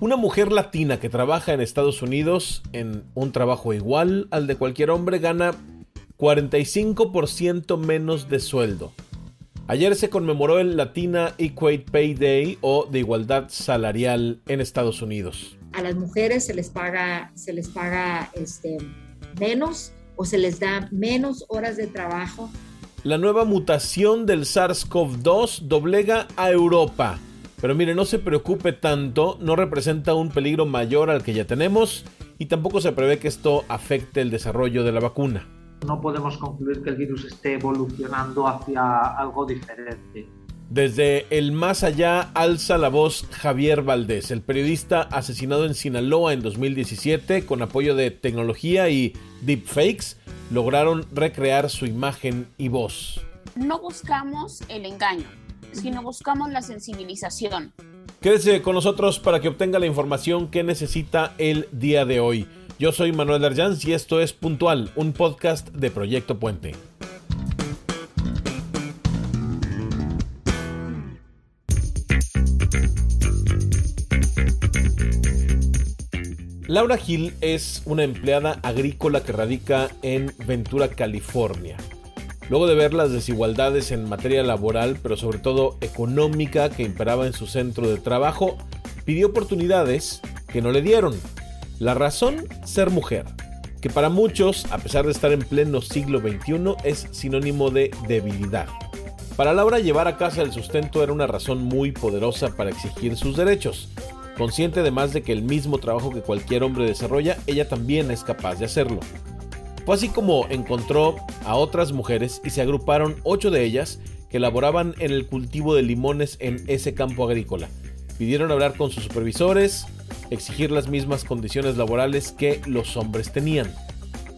Una mujer latina que trabaja en Estados Unidos en un trabajo igual al de cualquier hombre gana 45% menos de sueldo. Ayer se conmemoró el Latina Equate Pay Day o de igualdad salarial en Estados Unidos. A las mujeres se les paga, se les paga este, menos o se les da menos horas de trabajo. La nueva mutación del SARS-CoV-2 doblega a Europa pero mire, no se preocupe tanto, no representa un peligro mayor al que ya tenemos y tampoco se prevé que esto afecte el desarrollo de la vacuna. No podemos concluir que el virus esté evolucionando hacia algo diferente. Desde el más allá alza la voz Javier Valdés, el periodista asesinado en Sinaloa en 2017 con apoyo de tecnología y deepfakes, lograron recrear su imagen y voz. No buscamos el engaño, sino buscamos la sensibilización. Quédese con nosotros para que obtenga la información que necesita el día de hoy. Yo soy Manuel Darjanz y esto es Puntual, un podcast de Proyecto Puente. Laura Gil es una empleada agrícola que radica en Ventura, California. Luego de ver las desigualdades en materia laboral, pero sobre todo económica que imperaba en su centro de trabajo, pidió oportunidades que no le dieron. La razón, ser mujer, que para muchos, a pesar de estar en pleno siglo XXI, es sinónimo de debilidad. Para Laura llevar a casa el sustento era una razón muy poderosa para exigir sus derechos. Consciente además de que el mismo trabajo que cualquier hombre desarrolla, ella también es capaz de hacerlo. Fue así como encontró a otras mujeres y se agruparon ocho de ellas que laboraban en el cultivo de limones en ese campo agrícola. Pidieron hablar con sus supervisores, exigir las mismas condiciones laborales que los hombres tenían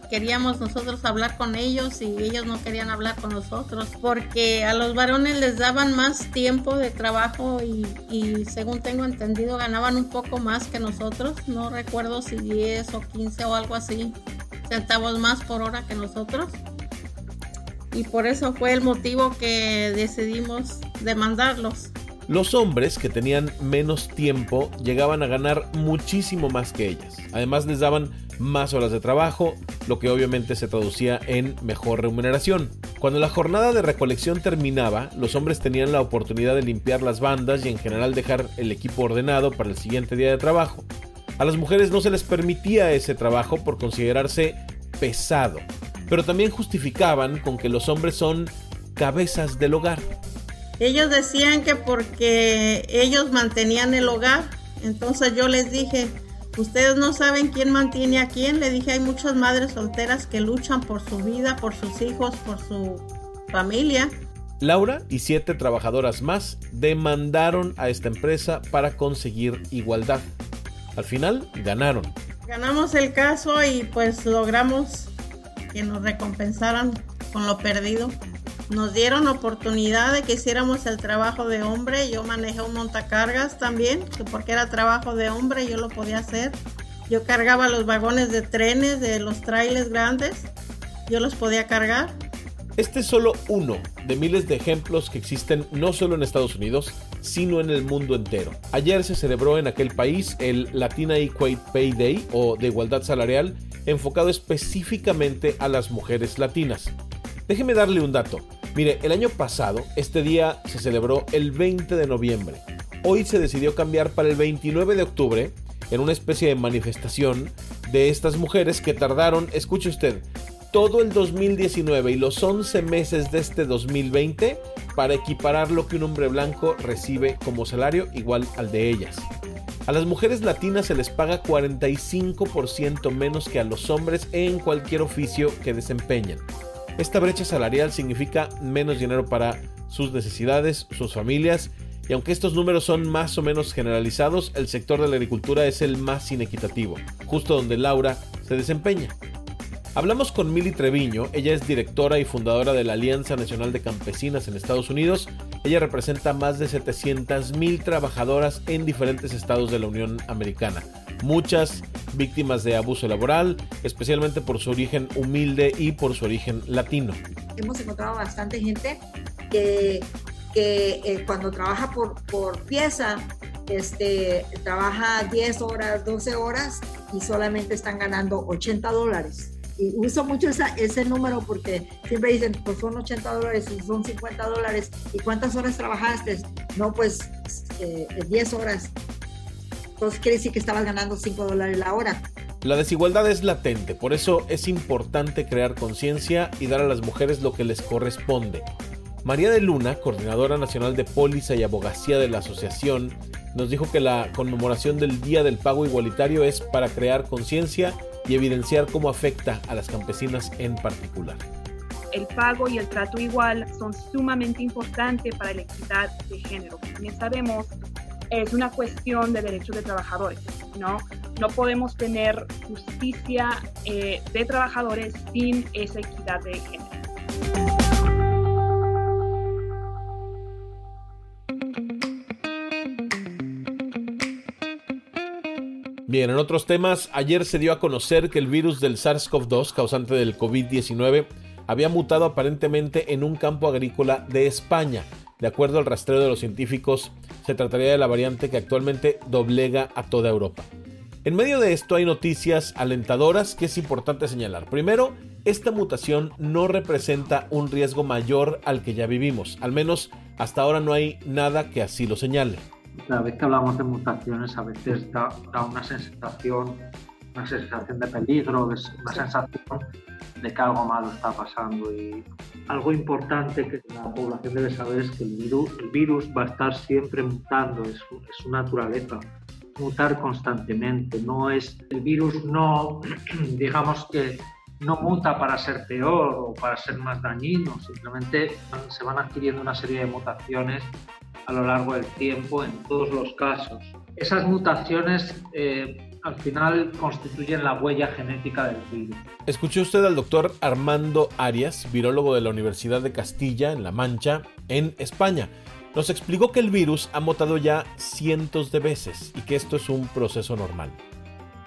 queríamos nosotros hablar con ellos y ellos no querían hablar con nosotros porque a los varones les daban más tiempo de trabajo y, según tengo entendido ganaban un poco más que nosotros, no recuerdo si 10 o 15 o algo así centavos más por hora que nosotros. Y por eso fue el motivo que decidimos demandarlos. Los hombres que tenían menos tiempo llegaban a ganar muchísimo más que ellas. Además les daban más horas de trabajo, lo que obviamente se traducía en mejor remuneración. Cuando la jornada de recolección terminaba, los hombres tenían la oportunidad de limpiar las bandas y en general dejar el equipo ordenado para el siguiente día de trabajo. A las mujeres no se les permitía ese trabajo por considerarse pesado, pero también justificaban con que los hombres son cabezas del hogar. Ellos decían que porque ellos mantenían el hogar, entonces yo les dije, ustedes no saben quién mantiene a quién, le dije, hay muchas madres solteras que luchan por su vida, por sus hijos, por su familia. Laura y siete trabajadoras más demandaron a esta empresa para conseguir igualdad. Al final ganaron. Ganamos el caso y pues logramos que nos recompensaran con lo perdido. Nos dieron oportunidad de que hiciéramos el trabajo de hombre. Yo manejé un montacargas también, porque era trabajo de hombre, yo lo podía hacer. Yo cargaba los vagones de trenes, de los trailers grandes. Yo los podía cargar. Este es solo uno de miles de ejemplos que existen no solo en Estados Unidos, sino en el mundo entero. Ayer se celebró en aquel país el Latina Equate Pay Day o de igualdad salarial enfocado específicamente a las mujeres latinas. Déjeme darle un dato. Mire, el año pasado este día se celebró el 20 de noviembre. Hoy se decidió cambiar para el 29 de octubre en una especie de manifestación de estas mujeres que tardaron, escuche usted, todo el 2019 y los 11 meses de este 2020 para equiparar lo que un hombre blanco recibe como salario igual al de ellas. A las mujeres latinas se les paga 45% menos que a los hombres en cualquier oficio que desempeñen. Esta brecha salarial significa menos dinero para sus necesidades, sus familias, y aunque estos números son más o menos generalizados, el sector de la agricultura es el más inequitativo, justo donde Laura se desempeña. Hablamos con Mili Treviño, ella es directora y fundadora de la Alianza Nacional de Campesinas en Estados Unidos. Ella representa más de 700 mil trabajadoras en diferentes estados de la Unión Americana, muchas víctimas de abuso laboral, especialmente por su origen humilde y por su origen latino. Hemos encontrado bastante gente que eh, cuando trabaja por, por pieza, este, trabaja 10 horas, 12 horas y solamente están ganando 80 dólares. Y uso mucho ese número porque siempre dicen, pues son 80 dólares son 50 dólares. ¿Y cuántas horas trabajaste? No, pues 10 horas. Entonces quiere decir que estabas ganando 5 dólares la hora. La desigualdad es latente, por eso es importante crear conciencia y dar a las mujeres lo que les corresponde. María de Luna, coordinadora nacional de póliza y abogacía de la asociación, nos dijo que la conmemoración del Día del Pago Igualitario es para crear conciencia y evidenciar cómo afecta a las campesinas en particular. El pago y el trato igual son sumamente importantes para la equidad de género. También sabemos es una cuestión de derechos de trabajadores, ¿no? No podemos tener justicia eh, de trabajadores sin esa equidad de género. Bien, en otros temas, ayer se dio a conocer que el virus del SARS-CoV-2, causante del COVID-19, había mutado aparentemente en un campo agrícola de España. De acuerdo al rastreo de los científicos, se trataría de la variante que actualmente doblega a toda Europa. En medio de esto hay noticias alentadoras que es importante señalar. Primero, esta mutación no representa un riesgo mayor al que ya vivimos, al menos hasta ahora no hay nada que así lo señale cada vez que hablamos de mutaciones, a veces da, una sensación, una sensación de peligro, una sensación de que algo malo está pasando. Y algo importante que la población debe saber es que el virus, el virus va a estar siempre mutando, es, es su naturaleza mutar constantemente. No es el virus no, digamos que no muta para ser peor o para ser más dañino, simplemente se van adquiriendo una serie de mutaciones a lo largo del tiempo en todos los casos. Esas mutaciones eh, al final constituyen la huella genética del virus. Escuchó usted al doctor Armando Arias, virólogo de la Universidad de Castilla, en La Mancha, en España. Nos explicó que el virus ha mutado ya cientos de veces y que esto es un proceso normal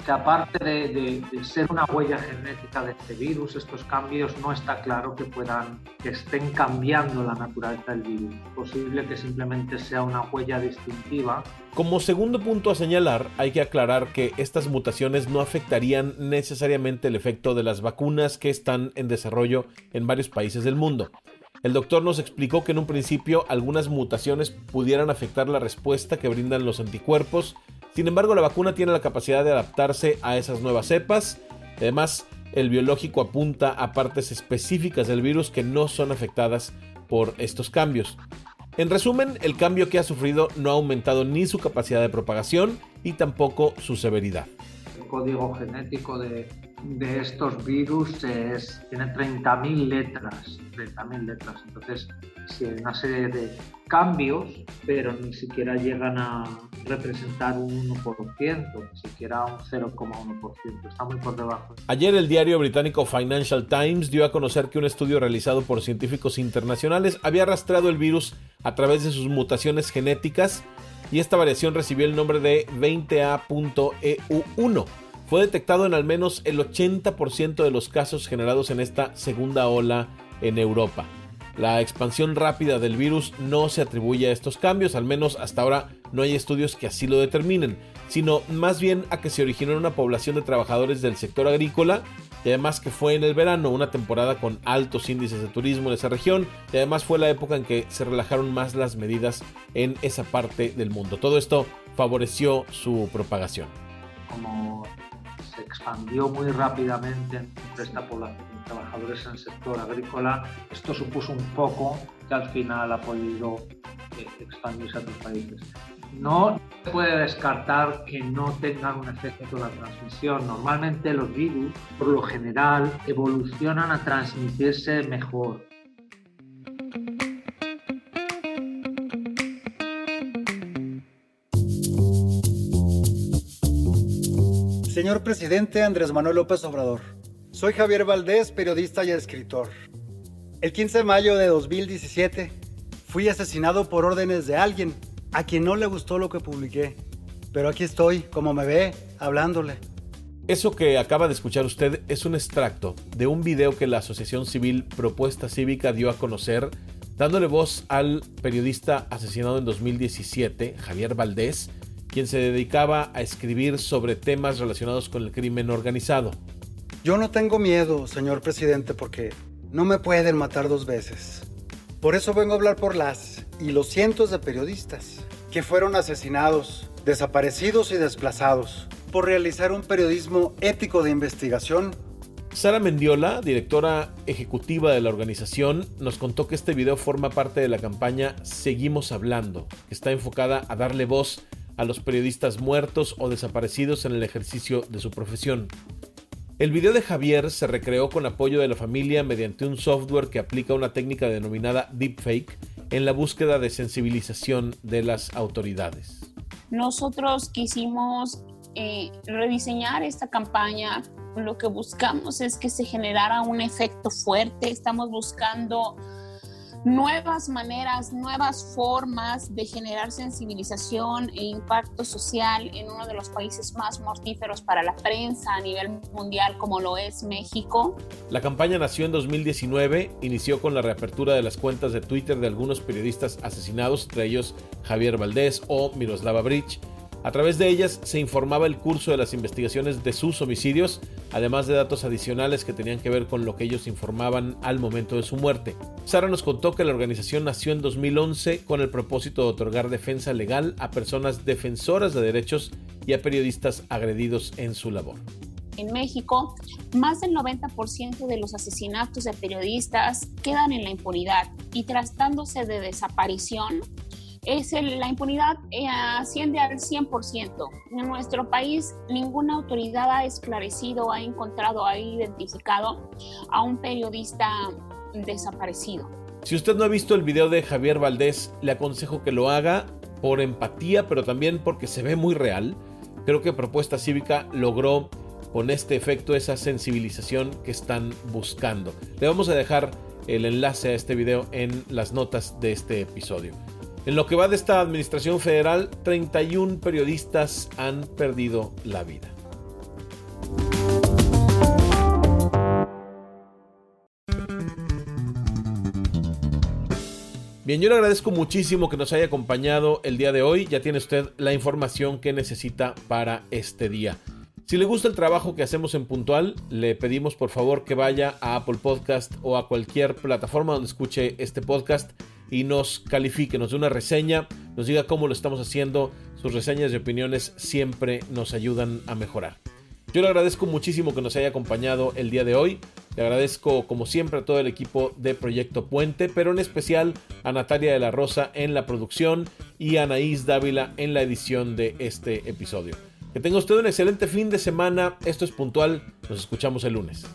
que aparte de, ser una huella genética de este virus, estos cambios no está claro que puedan, que estén cambiando la naturaleza del virus. Es posible que simplemente sea una huella distintiva. Como segundo punto a señalar, hay que aclarar que estas mutaciones no afectarían necesariamente el efecto de las vacunas que están en desarrollo en varios países del mundo. El doctor nos explicó que en un principio algunas mutaciones pudieran afectar la respuesta que brindan los anticuerpos sin embargo, la vacuna tiene la capacidad de adaptarse a esas nuevas cepas. Además, el biológico apunta a partes específicas del virus que no son afectadas por estos cambios. En resumen, el cambio que ha sufrido no ha aumentado ni su capacidad de propagación y tampoco su severidad. El código genético de, estos virus es, tiene 30.000 letras, 30.000 letras. Entonces, si hay una serie de cambios, pero ni siquiera llegan a representar un 1%, ni siquiera un 0,1%, está muy por debajo. Ayer el diario británico Financial Times dio a conocer que un estudio realizado por científicos internacionales había rastreado el virus a través de sus mutaciones genéticas y esta variación recibió el nombre de 20A.EU1. Fue detectado en al menos el 80% de los casos generados en esta segunda ola en Europa. La expansión rápida del virus no se atribuye a estos cambios, al menos hasta ahora no hay estudios que así lo determinen, sino más bien a que se originó en una población de trabajadores del sector agrícola y además que fue en el verano, una temporada con altos índices de turismo en esa región, y además fue la época en que se relajaron más las medidas en esa parte del mundo. Todo esto favoreció su propagación. Como se expandió muy rápidamente entre esta población trabajadores en el sector agrícola, esto supuso un poco que al final ha podido eh, expandirse a otros países. No se puede descartar que no tengan un efecto la transmisión. Normalmente los virus, por lo general, evolucionan a transmitirse mejor. Señor presidente Andrés Manuel López Obrador, soy Javier Valdés, periodista y escritor. El 15 de mayo de 2017 fui asesinado por órdenes de alguien a quien no le gustó lo que publiqué. Pero aquí estoy, como me ve, hablándole. Eso que acaba de escuchar usted es un extracto de un video que la Asociación Civil Propuesta Cívica dio a conocer dándole voz al periodista asesinado en 2017, Javier Valdés, quien se dedicaba a escribir sobre temas relacionados con el crimen organizado. Yo no tengo miedo, señor presidente, porque no me pueden matar dos veces. Por eso vengo a hablar por las y los cientos de periodistas que fueron asesinados, desaparecidos y desplazados por realizar un periodismo ético de investigación Sara Mendiola, directora ejecutiva de la organización, nos contó que este video forma parte de la campaña Seguimos Hablando, que está enfocada a darle voz a los periodistas muertos o desaparecidos en el ejercicio de su profesión. El video de Javier se recreó con apoyo de la familia mediante un software que aplica una técnica denominada deepfake en la búsqueda de sensibilización de las autoridades. Nosotros quisimos eh, rediseñar esta campaña lo que buscamos es que se generara un efecto fuerte, estamos buscando nuevas maneras, nuevas formas de generar sensibilización e impacto social en uno de los países más mortíferos para la prensa a nivel mundial como lo es México. La campaña nació en 2019, inició con la reapertura de las cuentas de Twitter de algunos periodistas asesinados, entre ellos Javier Valdés o Miroslava Bridge a través de ellas se informaba el curso de las investigaciones de sus homicidios, además de datos adicionales que tenían que ver con lo que ellos informaban al momento de su muerte. Sara nos contó que la organización nació en 2011 con el propósito de otorgar defensa legal a personas defensoras de derechos y a periodistas agredidos en su labor. En México, más del 90% de los asesinatos de periodistas quedan en la impunidad y tratándose de desaparición, es la impunidad eh, asciende al 100%. En nuestro país, ninguna autoridad ha esclarecido, ha encontrado, ha identificado a un periodista desaparecido. Si usted no ha visto el video de Javier Valdés, le aconsejo que lo haga por empatía, pero también porque se ve muy real. Creo que Propuesta Cívica logró con este efecto esa sensibilización que están buscando. Le vamos a dejar el enlace a este video en las notas de este episodio. En lo que va de esta administración federal, 31 periodistas han perdido la vida. Bien, yo le agradezco muchísimo que nos haya acompañado el día de hoy. Ya tiene usted la información que necesita para este día. Si le gusta el trabajo que hacemos en Puntual, le pedimos por favor que vaya a Apple Podcast o a cualquier plataforma donde escuche este podcast y nos califique, nos dé una reseña, nos diga cómo lo estamos haciendo. Sus reseñas y opiniones siempre nos ayudan a mejorar. Yo le agradezco muchísimo que nos haya acompañado el día de hoy. Le agradezco como siempre a todo el equipo de Proyecto Puente, pero en especial a Natalia de la Rosa en la producción y a Anaís Dávila en la edición de este episodio. Que tenga usted un excelente fin de semana. Esto es puntual. Nos escuchamos el lunes.